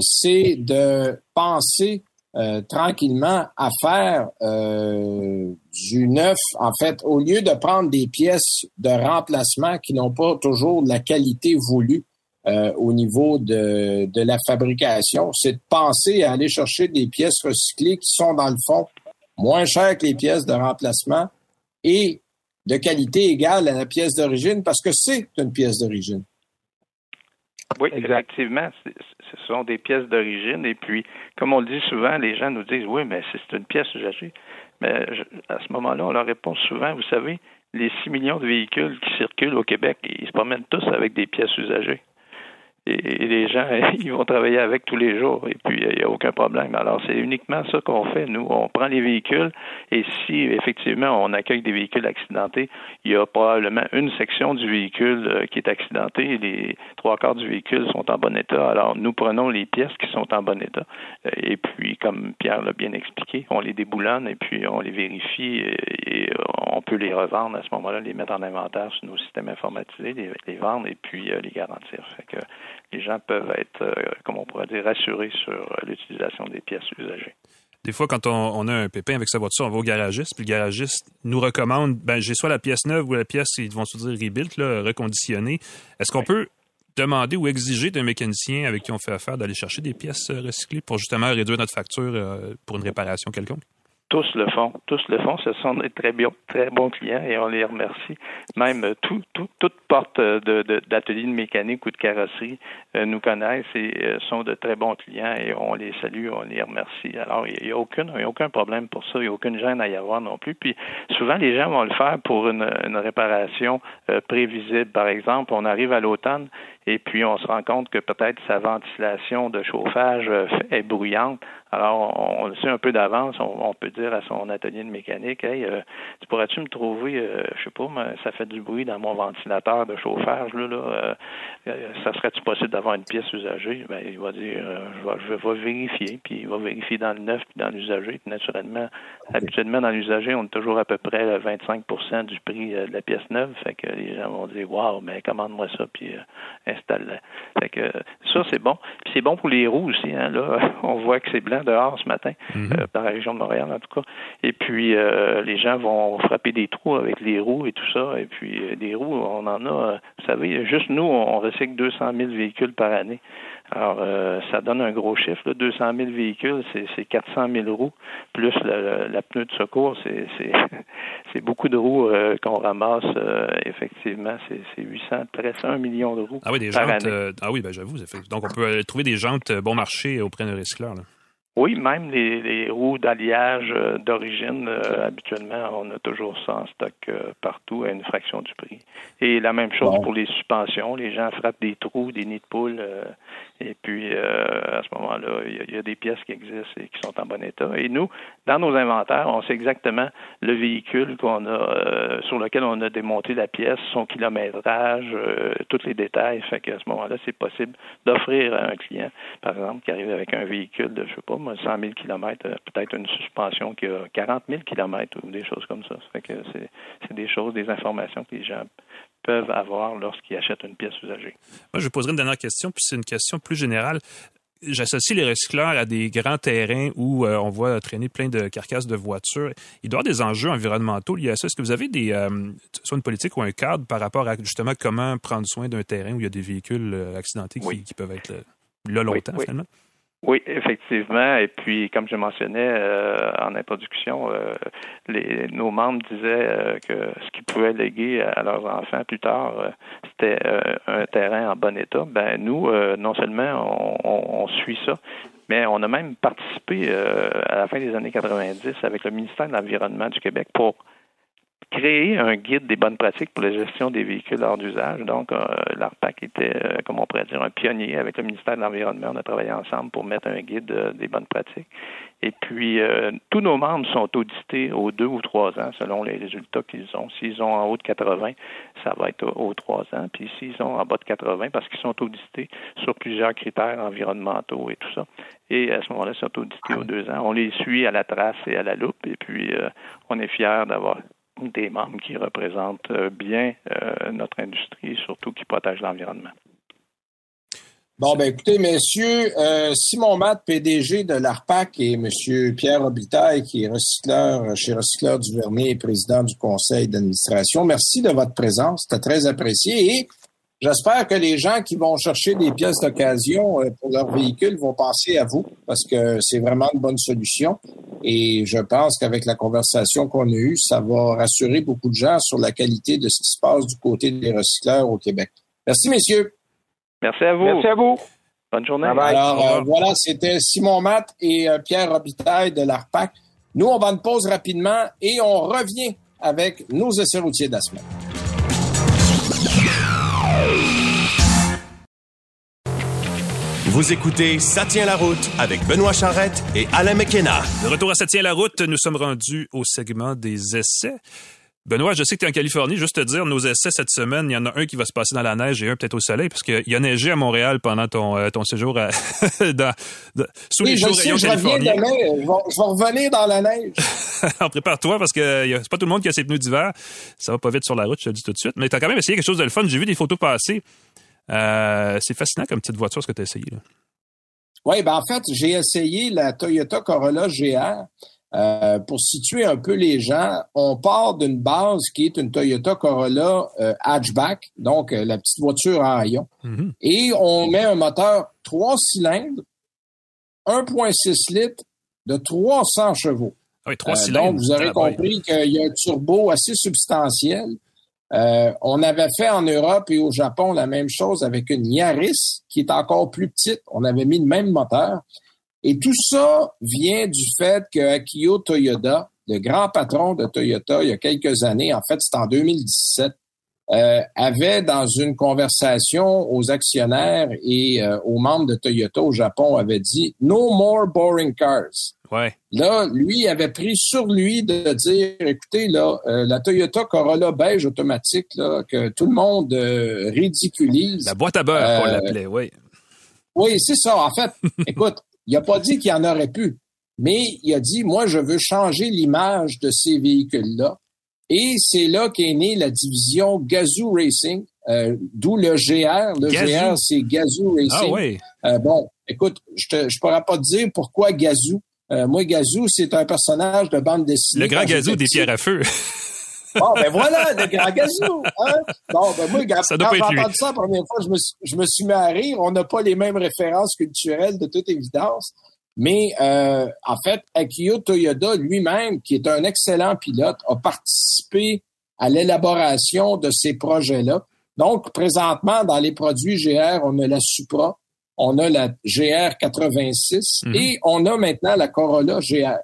c'est de penser euh, tranquillement à faire euh, du neuf. En fait, au lieu de prendre des pièces de remplacement qui n'ont pas toujours la qualité voulue euh, au niveau de, de la fabrication, c'est de penser à aller chercher des pièces recyclées qui sont, dans le fond, moins chères que les pièces de remplacement et de qualité égale à la pièce d'origine parce que c'est une pièce d'origine. Oui, effectivement, ce sont des pièces d'origine. Et puis, comme on le dit souvent, les gens nous disent oui, mais c'est une pièce usagée. Mais à ce moment-là, on leur répond souvent, vous savez, les 6 millions de véhicules qui circulent au Québec, ils se promènent tous avec des pièces usagées et, les gens, ils vont travailler avec tous les jours et puis il n'y a aucun problème. Alors, c'est uniquement ça qu'on fait. Nous, on prend les véhicules et si effectivement on accueille des véhicules accidentés, il y a probablement une section du véhicule euh, qui est accidentée et les trois quarts du véhicule sont en bon état. Alors, nous prenons les pièces qui sont en bon état euh, et puis, comme Pierre l'a bien expliqué, on les déboulonne et puis on les vérifie et, on peut les revendre à ce moment-là, les mettre en inventaire sur nos systèmes informatisés, les, vendre et puis euh, les garantir. Fait que, les gens peuvent être, comme on pourrait dire, rassurés sur l'utilisation des pièces usagées. Des fois, quand on, a un pépin avec sa voiture, on va au garagiste, puis le garagiste nous recommande, ben, j'ai soit la pièce neuve ou la pièce, ils vont se dire rebuilt, là, reconditionnée. Est-ce qu'on peut demander ou exiger d'un mécanicien avec qui on fait affaire d'aller chercher des pièces recyclées pour justement réduire notre facture pour une réparation quelconque? Tous le font. Tous le font. Ce sont des très, très bons clients et on les remercie. Même euh, tout, tout, toute porte d'atelier de, mécanique ou de carrosserie euh, nous connaissent et euh, sont de très bons clients et on les salue, on les remercie. Alors, il n'y a, aucun, a aucun problème pour ça. Il n'y a aucune gêne à y avoir non plus. Puis, souvent, les gens vont le faire pour une réparation prévisible. Par exemple, on arrive à l'automne et puis on se rend compte que peut-être sa ventilation de chauffage est bruyante. Alors, on, le sait un peu d'avance, on, peut dire à son atelier de mécanique, hey, euh, tu pourrais-tu me trouver, euh, je sais pas, ça fait du bruit dans mon ventilateur de chauffage, là, là euh, ça serait-tu possible d'avoir une pièce usagée? Ben, il va dire, je, vais, vérifier, puis il va vérifier dans le neuf puis dans l'usager. Puis naturellement, habituellement, dans l'usager, on est toujours à peu près 25% du prix de la pièce neuve. Fait que les gens vont dire, waouh, mais commande-moi ça, puis installe-la. Fait que ça, c'est bon. Puis c'est bon pour les roues aussi, hein, là. On voit que c'est blanc dehors ce matin, euh, dans la région de Montréal en tout cas. Et puis, euh, les gens vont frapper des trous avec les roues et tout ça. Et puis, euh, des roues, on en a, vous savez, juste nous, on recycle 200 000 véhicules par année. Alors, ça donne un gros chiffre. Là. 200 000 véhicules, c'est 400 000 roues, plus la, pneu de secours, c'est beaucoup de roues qu'on ramasse. effectivement, c'est 800, presque 1 million de roues. Ah oui, des jantes. ah oui, ben j'avoue. Donc, on peut trouver des jantes bon marché auprès d'un recycleur. Là. Oui, même les, roues d'alliage euh, d'origine, euh, habituellement, on a toujours ça en stock euh, partout à une fraction du prix. Et la même chose pour les suspensions. Les gens frappent des trous, des nids de poules, et puis à ce moment-là, il y, a des pièces qui existent et qui sont en bon état. Et nous, dans nos inventaires, on sait exactement le véhicule qu'on a, sur lequel on a démonté la pièce, son kilométrage, tous les détails. Fait qu'à ce moment-là, c'est possible d'offrir à un client, par exemple, qui arrive avec un véhicule de, je sais pas, 100 000 km, peut-être une suspension qui a 40 000 km ou des choses comme ça. Ça fait que c'est des choses, des informations que les gens peuvent avoir lorsqu'ils achètent une pièce usagée. Moi, je poserai une dernière question, puis c'est une question plus générale. J'associe les recycleurs à des grands terrains où euh, on voit traîner plein de carcasses de voitures. Il doit y avoir des enjeux environnementaux liés à ça. Est-ce que vous avez des, euh, soit une politique ou un cadre par rapport à justement comment prendre soin d'un terrain où il y a des véhicules euh, accidentés qui, peuvent être là longtemps finalement? Oui, effectivement. Et puis, comme je mentionnais euh, en introduction, euh, les, nos membres disaient euh, que ce qu'ils pouvaient léguer à leurs enfants plus tard, c'était un terrain en bon état. Ben nous, non seulement on, on, suit ça, mais on a même participé à la fin des années 90 avec le ministère de l'Environnement du Québec pour créer un guide des bonnes pratiques pour la gestion des véhicules hors d'usage. Donc, euh, l'ARPAC était, euh, comme on pourrait dire, un pionnier avec le ministère de l'Environnement. On a travaillé ensemble pour mettre un guide euh, des bonnes pratiques. Et puis, tous nos membres sont audités aux deux ou trois ans selon les résultats qu'ils ont. S'ils ont en haut de 80, ça va être aux trois ans. Puis, s'ils sont en bas de 80, parce qu'ils sont audités sur plusieurs critères environnementaux et tout ça. Et à ce moment-là, ils sont audités aux deux ans. On les suit à la trace et à la loupe. Et puis, on est fiers d'avoir des membres qui représentent euh, bien euh, notre industrie surtout qui protègent l'environnement. Bon, ben écoutez, messieurs, euh, Simon Matt, PDG de l'ARPAC, et monsieur Pierre Robitaille, qui est recycleur chez Recycleur du Vernet et président du conseil d'administration, merci de votre présence. C'était très apprécié. J'espère que les gens qui vont chercher des pièces d'occasion euh, pour leur véhicule vont penser à vous parce que c'est vraiment une bonne solution. Et je pense qu'avec la conversation qu'on a eue, ça va rassurer beaucoup de gens sur la qualité de ce qui se passe du côté des recycleurs au Québec. Merci, messieurs. Merci à vous. Merci à vous. Bonne journée. Alors, euh, voilà, c'était Simon Matt et euh, Pierre Robitaille de l'ARPAC. Nous, on va une pause rapidement et on revient avec nos essais routiers de la semaine. Vous écoutez Ça tient la route avec Benoît Charrette et Alain McKenna. De retour à Ça tient la route, nous sommes rendus au segment des essais. Benoît, je sais que tu es en Californie. Juste te dire, nos essais cette semaine, il y en a un qui va se passer dans la neige et un peut-être au soleil, parce qu'il y a neigé à Montréal pendant ton, euh, ton séjour à, dans, sous les jours rayons je Californie. Demain, je, vais, revenir dans la neige. Alors prépare-toi, parce que c'est pas tout le monde qui a ses pneus d'hiver. Ça va pas vite sur la route, je te le dis tout de suite. Mais tu as quand même essayé quelque chose de le fun. J'ai vu des photos passer Euh, c'est fascinant comme petite voiture ce que tu as essayé. Oui, ben en fait, j'ai essayé la Toyota Corolla GR. Euh, pour situer un peu les gens, on part d'une base qui est une Toyota Corolla euh, hatchback, donc euh, la petite voiture en rayon, Mhm. et on met un moteur trois cylindres, 1.6 litres de 300 chevaux. Ah oui, trois Euh, cylindres. donc, vous aurez Ah, compris qu'il y a un turbo assez substantiel. Euh, on avait fait en Europe et au Japon la même chose avec une Yaris qui est encore plus petite. On avait mis le même moteur. Et tout ça vient du fait que Akio Toyoda, le grand patron de Toyota il y a quelques années, en fait c'est en 2017, euh, avait dans une conversation aux actionnaires et euh, aux membres de Toyota au Japon avait dit No more boring cars. Ouais. Là, lui avait pris sur lui de dire, écoutez, là, euh, la Toyota Corolla beige automatique, là, que tout le monde euh, ridiculise. La boîte à beurre, on Euh, l'appelait, oui. Oui, c'est ça. En fait, écoute, il a pas dit qu'il y en aurait pu, mais il a dit, moi, je veux changer l'image de ces véhicules-là. Et c'est là qu'est née la division Gazoo Racing, euh, d'où le GR. Le Gazoo. GR, c'est Gazoo Racing. Ah oui. Euh, bon, écoute, je ne pourrais pas te dire pourquoi Gazoo. Euh, moi, Gazoo, c'est un personnage de bande dessinée. Le grand gazou des pierres à feu. Bon, ben voilà, le grand gazou. Hein? Bon, ben moi, quand Ça doit pas quand être j'ai entendu ça la première fois, je me, suis- je me suis mis à rire. On n'a pas les mêmes références culturelles, de toute évidence. Mais euh, en fait, Akio Toyoda lui-même, qui est un excellent pilote, a participé à l'élaboration de ces projets-là. Donc, présentement, dans les produits GR, on a la Supra, on a la GR 86 Mhm. et on a maintenant la Corolla GR.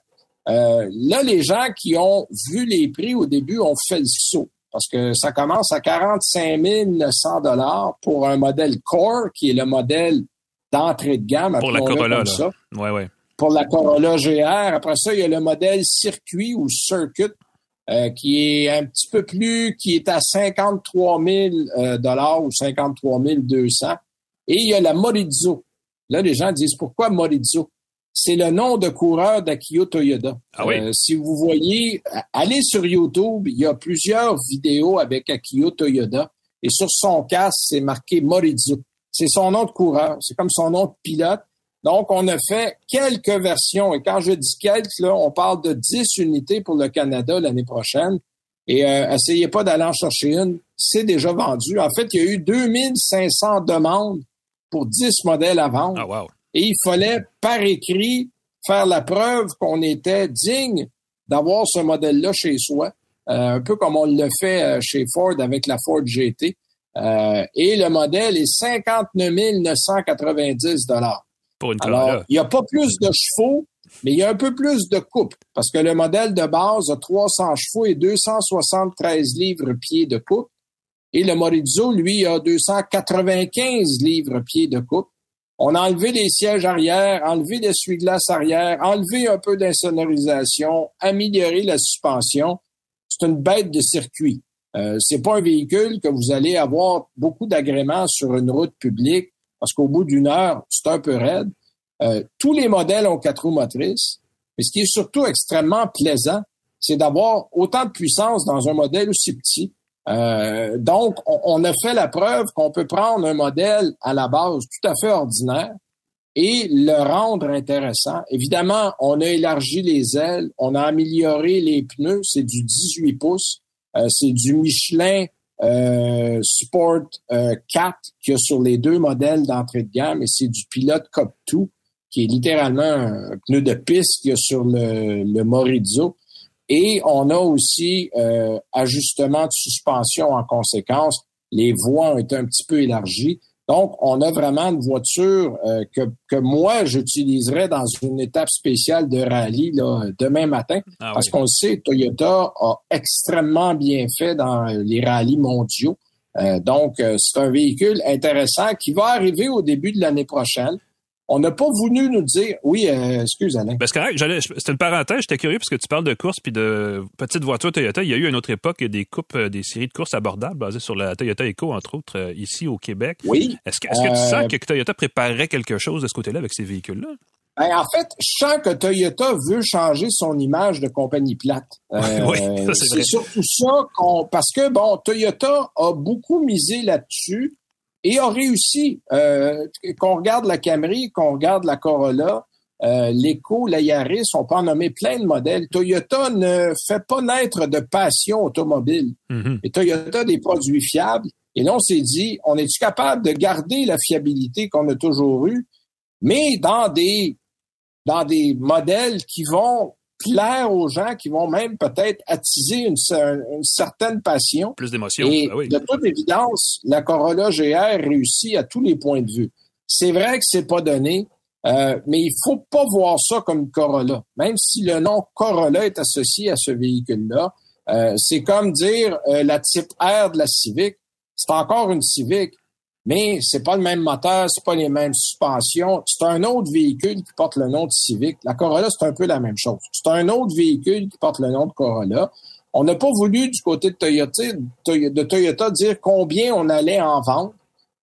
Euh, là, les gens qui ont vu les prix au début ont fait le saut parce que ça commence à 45 900 dollars pour un modèle Core, qui est le modèle d'entrée de gamme. Pour la Corolla, là. ouais. pour la Corolla GR. Après ça, il y a le modèle circuit ou circuit euh, qui est un petit peu plus, qui est à 53 000 euh, dollars ou 53 200. Et il y a la Morizzo. Là, les gens disent pourquoi Morizzo? C'est le nom de coureur d'Akio Toyoda. Ah oui? Euh, si vous voyez, allez sur YouTube, il y a plusieurs vidéos avec Akio Toyoda. Et sur son casque, c'est marqué Morizzo. C'est son nom de coureur. C'est comme son nom de pilote. Donc, on a fait quelques versions. Et quand je dis quelques, là, on parle de 10 unités pour le Canada l'année prochaine. Et euh, essayez pas d'aller en chercher une. C'est déjà vendu. En fait, il y a eu 2500 demandes pour 10 modèles à vendre. Ah, wow. Et il fallait, par écrit, faire la preuve qu'on était digne d'avoir ce modèle-là chez soi. Euh, un peu comme on le fait euh, chez Ford avec la Ford GT. Euh, et le modèle est 59 990 dollars. Pour une Alors, il n'y a pas plus de chevaux, mais il y a un peu plus de coupe parce que le modèle de base a 300 chevaux et 273 livres-pieds de coupe. Et le Morizzo, lui, a 295 livres-pieds de coupe. On a enlevé les sièges arrière, enlevé l'essuie-glace arrière, enlevé un peu d'insonorisation, amélioré la suspension. C'est une bête de circuit. Euh, c'est pas un véhicule que vous allez avoir beaucoup d'agréments sur une route publique parce qu'au bout d'une heure, c'est un peu raide. Euh, tous les modèles ont quatre roues motrices. Mais ce qui est surtout extrêmement plaisant, c'est d'avoir autant de puissance dans un modèle aussi petit. Euh, donc, on, a fait la preuve qu'on peut prendre un modèle à la base tout à fait ordinaire et le rendre intéressant. Évidemment, on a élargi les ailes, on a amélioré les pneus, c'est du 18 pouces, euh, c'est du Michelin euh, Sport euh, 4 qu'il y a sur les deux modèles d'entrée de gamme et c'est du Pilote Cop 2 qui est littéralement un pneu de piste qu'il y a sur le, le Morizzo. Et on a aussi euh, ajustement de suspension en conséquence. Les voies ont été un petit peu élargies. Donc, on a vraiment une voiture euh, que, que moi, j'utiliserais dans une étape spéciale de rallye là, demain matin. Ah, Parce qu'on le sait, Toyota a extrêmement bien fait dans les rallyes mondiaux. Euh, donc, euh, c'est un véhicule intéressant qui va arriver au début de l'année prochaine. On n'a pas voulu nous dire... Oui, euh, excuse, Alain. Ben, c'est correct. C'était une parenthèse. J'étais curieux parce que tu parles de course puis de petites voitures Toyota. Il y a eu à une autre époque des coupes, euh, des séries de courses abordables basées sur la Toyota Eco, entre autres, euh, ici au Québec. Oui. Est-ce que, est-ce que tu Euh, sens que Toyota préparait quelque chose de ce côté-là avec ces véhicules-là? Ben, en fait, je sens que Toyota veut changer son image de compagnie plate. Euh, Oui, ça, c'est vrai. c'est surtout ça qu'on, parce que bon, Toyota a beaucoup misé là-dessus et a réussi. Euh, qu'on regarde la Camry, qu'on regarde la Corolla, euh, l'Eco, la Yaris, on peut en nommer plein de modèles. Toyota ne fait pas naître de passion automobile. Mhm. Et Toyota a des produits fiables. Et là, on s'est dit, on est-tu capable de garder la fiabilité qu'on a toujours eue, mais dans des dans des modèles qui vont plaire aux gens, qui vont même peut-être attiser une, une certaine passion. Plus d'émotion. Et Ah oui. de toute évidence, la Corolla GR réussit à tous les points de vue. C'est vrai que c'est pas donné, euh, mais il faut pas voir ça comme une Corolla. Même si le nom Corolla est associé à ce véhicule-là, euh, c'est comme dire euh, la type R de la Civic. C'est encore une Civic, mais c'est pas le même moteur, c'est pas les mêmes suspensions. C'est un autre véhicule qui porte le nom de Civic. La Corolla, c'est un peu la même chose. C'est un autre véhicule qui porte le nom de Corolla. On n'a pas voulu du côté de Toyota, de Toyota dire combien on allait en vendre.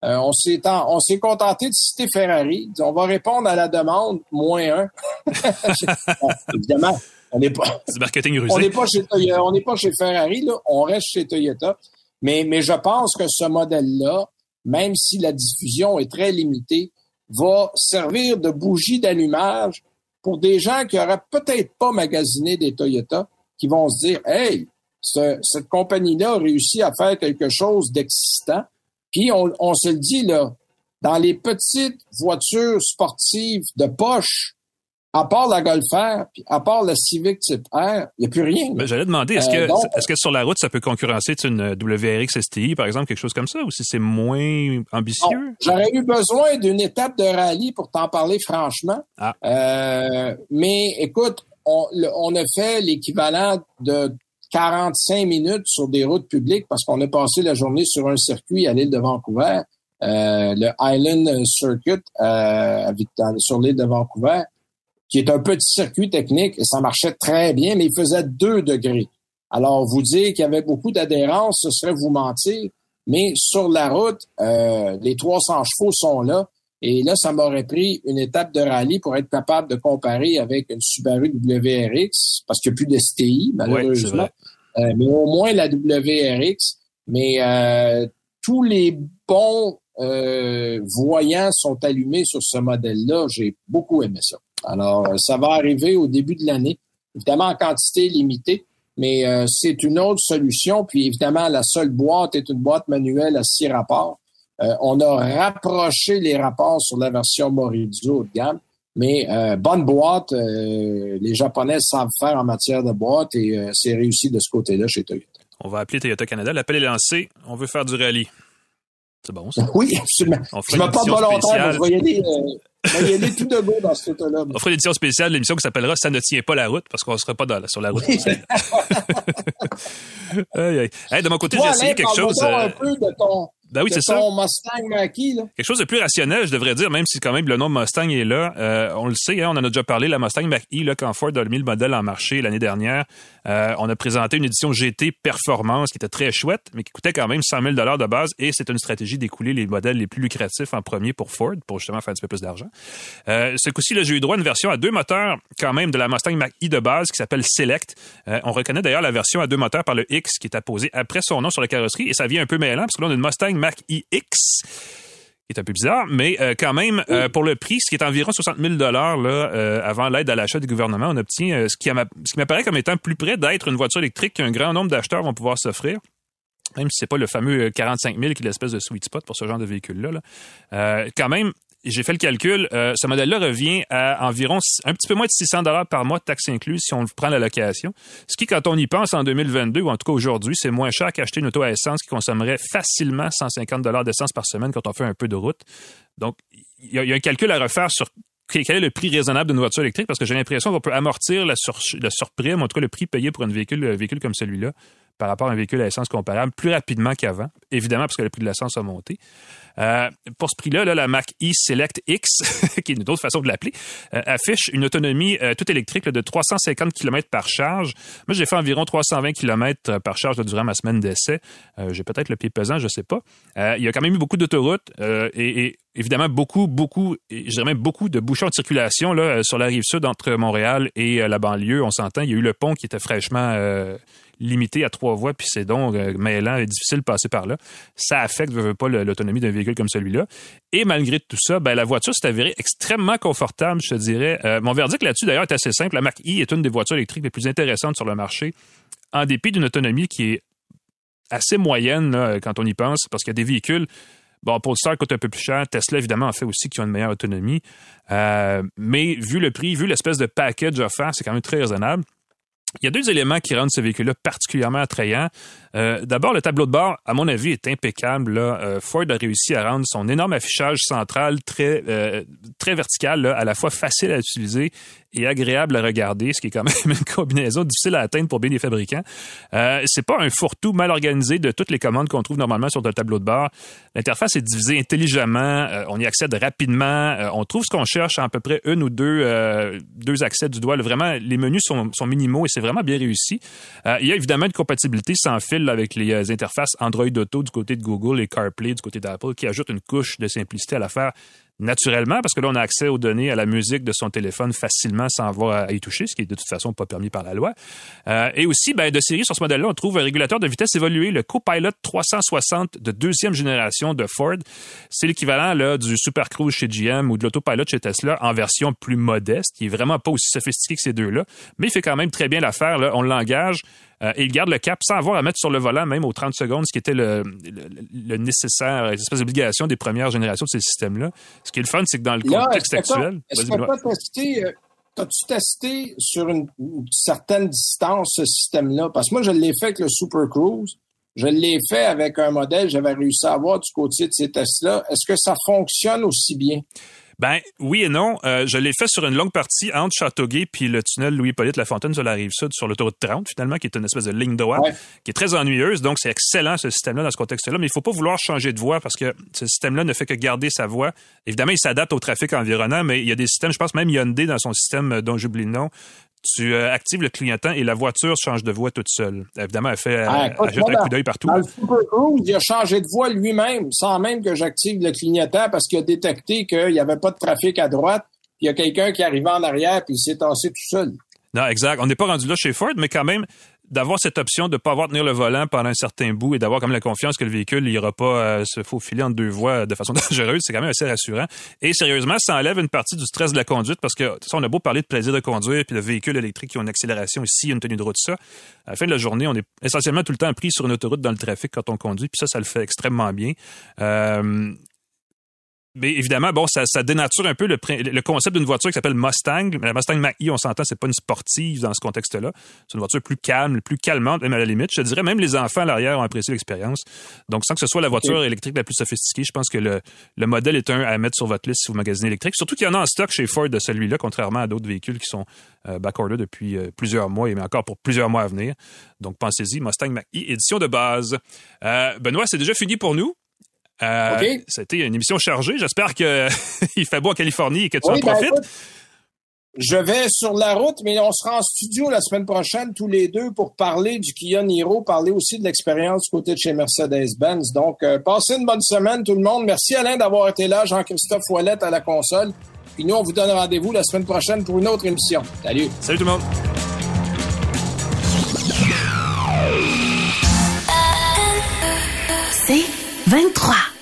Euh, on s'est on s'est contenté de citer Ferrari. On va répondre à la demande moins un. Bon, évidemment, on n'est pas marketing on rusé. n'est pas chez Toyota, on n'est pas chez Ferrari, là, on reste chez Toyota. Mais, mais je pense que ce modèle-là, même si la diffusion est très limitée, va servir de bougie d'allumage pour des gens qui auraient peut-être pas magasiné des Toyota, qui vont se dire, hey, ce- cette compagnie-là a réussi à faire quelque chose d'excitant. Puis on, on se le dit là, dans les petites voitures sportives de poche, à part la Golf R, puis à part la Civic Type R, il n'y a plus rien. Ben, J'allais demander, est-ce Euh, que, donc- est-ce que sur la route, ça peut concurrencer une WRX STI, par exemple, quelque chose comme ça, ou si c'est moins ambitieux? J'aurais eu besoin d'une étape de rallye pour t'en parler franchement. Ah. Euh, mais écoute, on, on a fait l'équivalent de 45 minutes sur des routes publiques parce qu'on a passé la journée sur un circuit à l'île de Vancouver, euh, le Island Circuit euh, sur l'île de Vancouver, qui est un petit circuit technique et ça marchait très bien, mais il faisait 2 degrés. Alors, vous dire qu'il y avait beaucoup d'adhérence, ce serait vous mentir. Mais sur la route, euh, les 300 chevaux sont là. Et là, ça m'aurait pris une étape de rallye pour être capable de comparer avec une Subaru WRX, parce qu'il n'y a plus de STI, malheureusement. Euh, mais au moins la WRX. Mais euh, tous les bons euh, voyants sont allumés sur ce modèle-là. J'ai beaucoup aimé ça. Alors, euh, ça va arriver au début de l'année, évidemment en quantité limitée, mais euh, c'est une autre solution. Puis évidemment, la seule boîte est une boîte manuelle à six rapports. Euh, on a rapproché les rapports sur la version Morizo haut de gamme, mais euh, bonne boîte, euh, les Japonais savent faire en matière de boîte et euh, c'est réussi de ce côté-là chez Toyota. On va appeler Toyota Canada. L'appel est lancé. On veut faire du rallye. C'est bon, ça? Oui, absolument. On Je fera me porte volontaire, spéciale. je vais y aller, je vais y aller tout de go dans ce auto-là. On fera une édition spéciale de l'émission qui s'appellera Ça ne tient pas la route parce qu'on ne sera pas dans sur la route. Aïe, aïe. Hey, de mon côté, j'ai essayé quelque chose. euh, un peu de ton, Ben oui, c'est ça. Mustang là? Quelque chose de plus rationnel, je devrais dire, même si quand même le nom Mustang est là. Euh, on le sait, hein, on en a déjà parlé, la Mustang Mach-E, là, quand Ford a mis le modèle en marché l'année dernière, euh, on a présenté une édition GT Performance qui était très chouette, mais qui coûtait quand même 100 000 de base, et c'est une stratégie d'écouler les modèles les plus lucratifs en premier pour Ford, pour justement faire un petit peu plus d'argent. Euh, ce coup-ci, là, j'ai eu droit à une version à deux moteurs quand même de la Mustang Mach-E de base qui s'appelle Select. On reconnaît d'ailleurs la version à deux moteurs par le X qui est apposé après son nom sur la carrosserie, et ça vient un peu mêlant, parce que là, on a une Mustang Mach-E X qui est un peu bizarre, mais euh, quand même, euh, pour le prix, ce qui est environ 60 000 là, euh, avant l'aide à l'achat du gouvernement, on obtient ce qui, m'a- ce qui m'apparaît comme étant plus près d'être une voiture électrique qu'un grand nombre d'acheteurs vont pouvoir s'offrir. Même si c'est pas le fameux euh, 45 000 qui est l'espèce de sweet spot pour ce genre de véhicule-là. là. Quand même, j'ai fait le calcul, euh, ce modèle-là revient à environ un petit peu moins de 600 dollars par mois, taxes incluses, si on prend la location. Ce qui, quand on y pense en 2022, ou en tout cas aujourd'hui, c'est moins cher qu'acheter une auto à essence qui consommerait facilement 150 dollars d'essence par semaine quand on fait un peu de route. Donc, il y, a- un calcul à refaire sur quel est le prix raisonnable d'une voiture électrique parce que j'ai l'impression qu'on peut amortir la, sur, la en tout cas le prix payé pour un véhicule, un véhicule comme celui-là par rapport à un véhicule à essence comparable plus rapidement qu'avant, évidemment parce que le prix de l'essence a monté. Euh, pour ce prix-là, là, la Mac E Select X, qui est une autre façon de l'appeler, euh, affiche une autonomie euh, toute électrique de 350 km par charge. Moi, j'ai fait environ 320 km par charge là, durant ma semaine d'essai. J'ai peut-être le pied pesant, je sais pas. Il y a quand même eu beaucoup d'autoroutes et, évidemment beaucoup, beaucoup, je dirais même beaucoup de bouchons de circulation là, sur la rive sud entre Montréal et la banlieue. On s'entend, il y a eu le pont qui était fraîchement limité à trois voies, puis c'est donc euh, mêlant et difficile de passer par là. Ça affecte, pas, l'autonomie d'un véhicule comme celui-là. Et malgré tout ça, ben, la voiture s'est avérée extrêmement confortable, je te dirais. Euh, mon verdict là-dessus, d'ailleurs, est assez simple. La marque i est une des voitures électriques les plus intéressantes sur le marché, en dépit d'une autonomie qui est assez moyenne quand on y pense, parce qu'il y a des véhicules Bon, Polestar coûte un peu plus cher. Tesla, évidemment, en fait aussi qui ont une meilleure autonomie. Euh, mais vu le prix, vu l'espèce de package offert, c'est quand même très raisonnable. Il y a deux éléments qui rendent ce véhicule-là particulièrement attrayant. Euh, d'abord, le tableau de bord, à mon avis, est impeccable. Euh, Ford a réussi à rendre son énorme affichage central très, euh, très vertical, à la fois facile à utiliser et agréable à regarder, ce qui est quand même une combinaison difficile à atteindre pour bien des fabricants. Euh, c'est pas un fourre-tout mal organisé de toutes les commandes qu'on trouve normalement sur le tableau de bord. L'interface est divisée intelligemment, on y accède rapidement, on trouve ce qu'on cherche en à peu près une ou deux, deux accès du doigt. vraiment, les menus sont, sont minimaux et c'est vraiment bien réussi. il y a évidemment une compatibilité sans fil avec les euh, interfaces Android Auto du côté de Google et CarPlay du côté d'Apple qui ajoutent une couche de simplicité à l'affaire naturellement, parce que là, on a accès aux données, à la musique de son téléphone facilement sans avoir à y toucher, ce qui est de toute façon pas permis par la loi. Euh, et aussi, ben, de série sur ce modèle-là, on trouve un régulateur de vitesse évolué, le Copilot 360 de deuxième génération de Ford. C'est l'équivalent là, du Super Cruise chez GM ou de l'autopilot chez Tesla en version plus modeste, qui est vraiment pas aussi sophistiqué que ces deux-là, mais il fait quand même très bien l'affaire. On l'engage euh, et il garde le cap sans avoir à mettre sur le volant, même aux 30 secondes, ce qui était le, le, nécessaire, espèce d'obligation des premières générations de ces systèmes-là. Ce qui est le fun, c'est que dans le contexte actuel. Est-ce que tu testé, euh, as-tu testé sur une, certaine distance ce système-là? Parce que moi, je l'ai fait avec le Super Cruise. Je l'ai fait avec un modèle, j'avais réussi à avoir du côté de ces tests-là. Est-ce que ça fonctionne aussi bien? Ben oui et non. Euh, je l'ai fait sur une longue partie entre Châteauguay puis le tunnel Louis-Polyte Lafontaine sur la rive sud, sur l'autoroute 30 finalement, qui est une espèce de ligne droite, qui est très ennuyeuse. Donc c'est excellent ce système-là dans ce contexte-là, mais il faut pas vouloir changer de voie parce que ce système-là ne fait que garder sa voie. Évidemment, il s'adapte au trafic environnant, mais il y a des systèmes, je pense même Hyundai dans son système euh, dont j'oublie le nom, tu euh, actives le clignotant et la voiture change de voie toute seule. Évidemment, elle fait ah, un coup d'œil partout. le Super Cruise, il a changé de voie lui-même, sans même que j'active le clignotant, parce qu'il a détecté qu'il n'y avait pas de trafic à droite. Puis il y a quelqu'un qui arrivait en arrière, puis il s'est tassé tout seul. Non, exact. On n'est pas rendu là chez Ford, mais quand même, d'avoir cette option de ne pas avoir tenir le volant pendant un certain bout et d'avoir comme la confiance que le véhicule n'ira pas euh, se faufiler en deux voies de façon dangereuse, c'est quand même assez rassurant. Et sérieusement, ça enlève une partie du stress de la conduite parce que ça, on a beau parler de plaisir de conduire puis de véhicules électriques qui ont une accélération ici, une tenue de route, ça. À la fin de la journée, on est essentiellement tout le temps pris sur une autoroute dans le trafic quand on conduit, puis ça, ça le fait extrêmement bien. Euh, mais évidemment, bon, ça, ça dénature un peu le, le concept d'une voiture qui s'appelle Mustang. Mais la Mustang Mach-E, on s'entend, c'est pas une sportive dans ce contexte-là. C'est une voiture plus calme, plus calmante, même à la limite. Je dirais même les enfants à l'arrière ont apprécié l'expérience. Donc, sans que ce soit la voiture électrique la plus sophistiquée, je pense que le, le modèle est un à mettre sur votre liste si vous magasinez électrique. Surtout qu'il y en a en stock chez Ford de celui-là, contrairement à d'autres véhicules qui sont euh, backorder depuis euh, plusieurs mois et mais encore pour plusieurs mois à venir. Donc, pensez-y, Mustang Mach-E, édition de base. Euh, Benoît, c'est déjà fini pour nous. Euh, C'était une émission chargée. J'espère qu'il fait beau en Californie et que tu en ben, profites. je vais sur la route, mais on sera en studio la semaine prochaine tous les deux pour parler du Kia Niro, parler aussi de l'expérience du côté de chez Mercedes-Benz. Donc, euh, passez une bonne semaine tout le monde. Merci Alain d'avoir été là, Jean-Christophe Ouellette à la console. Puis nous, on vous donne rendez-vous la semaine prochaine pour une autre émission. Salut. Salut tout le monde. 23.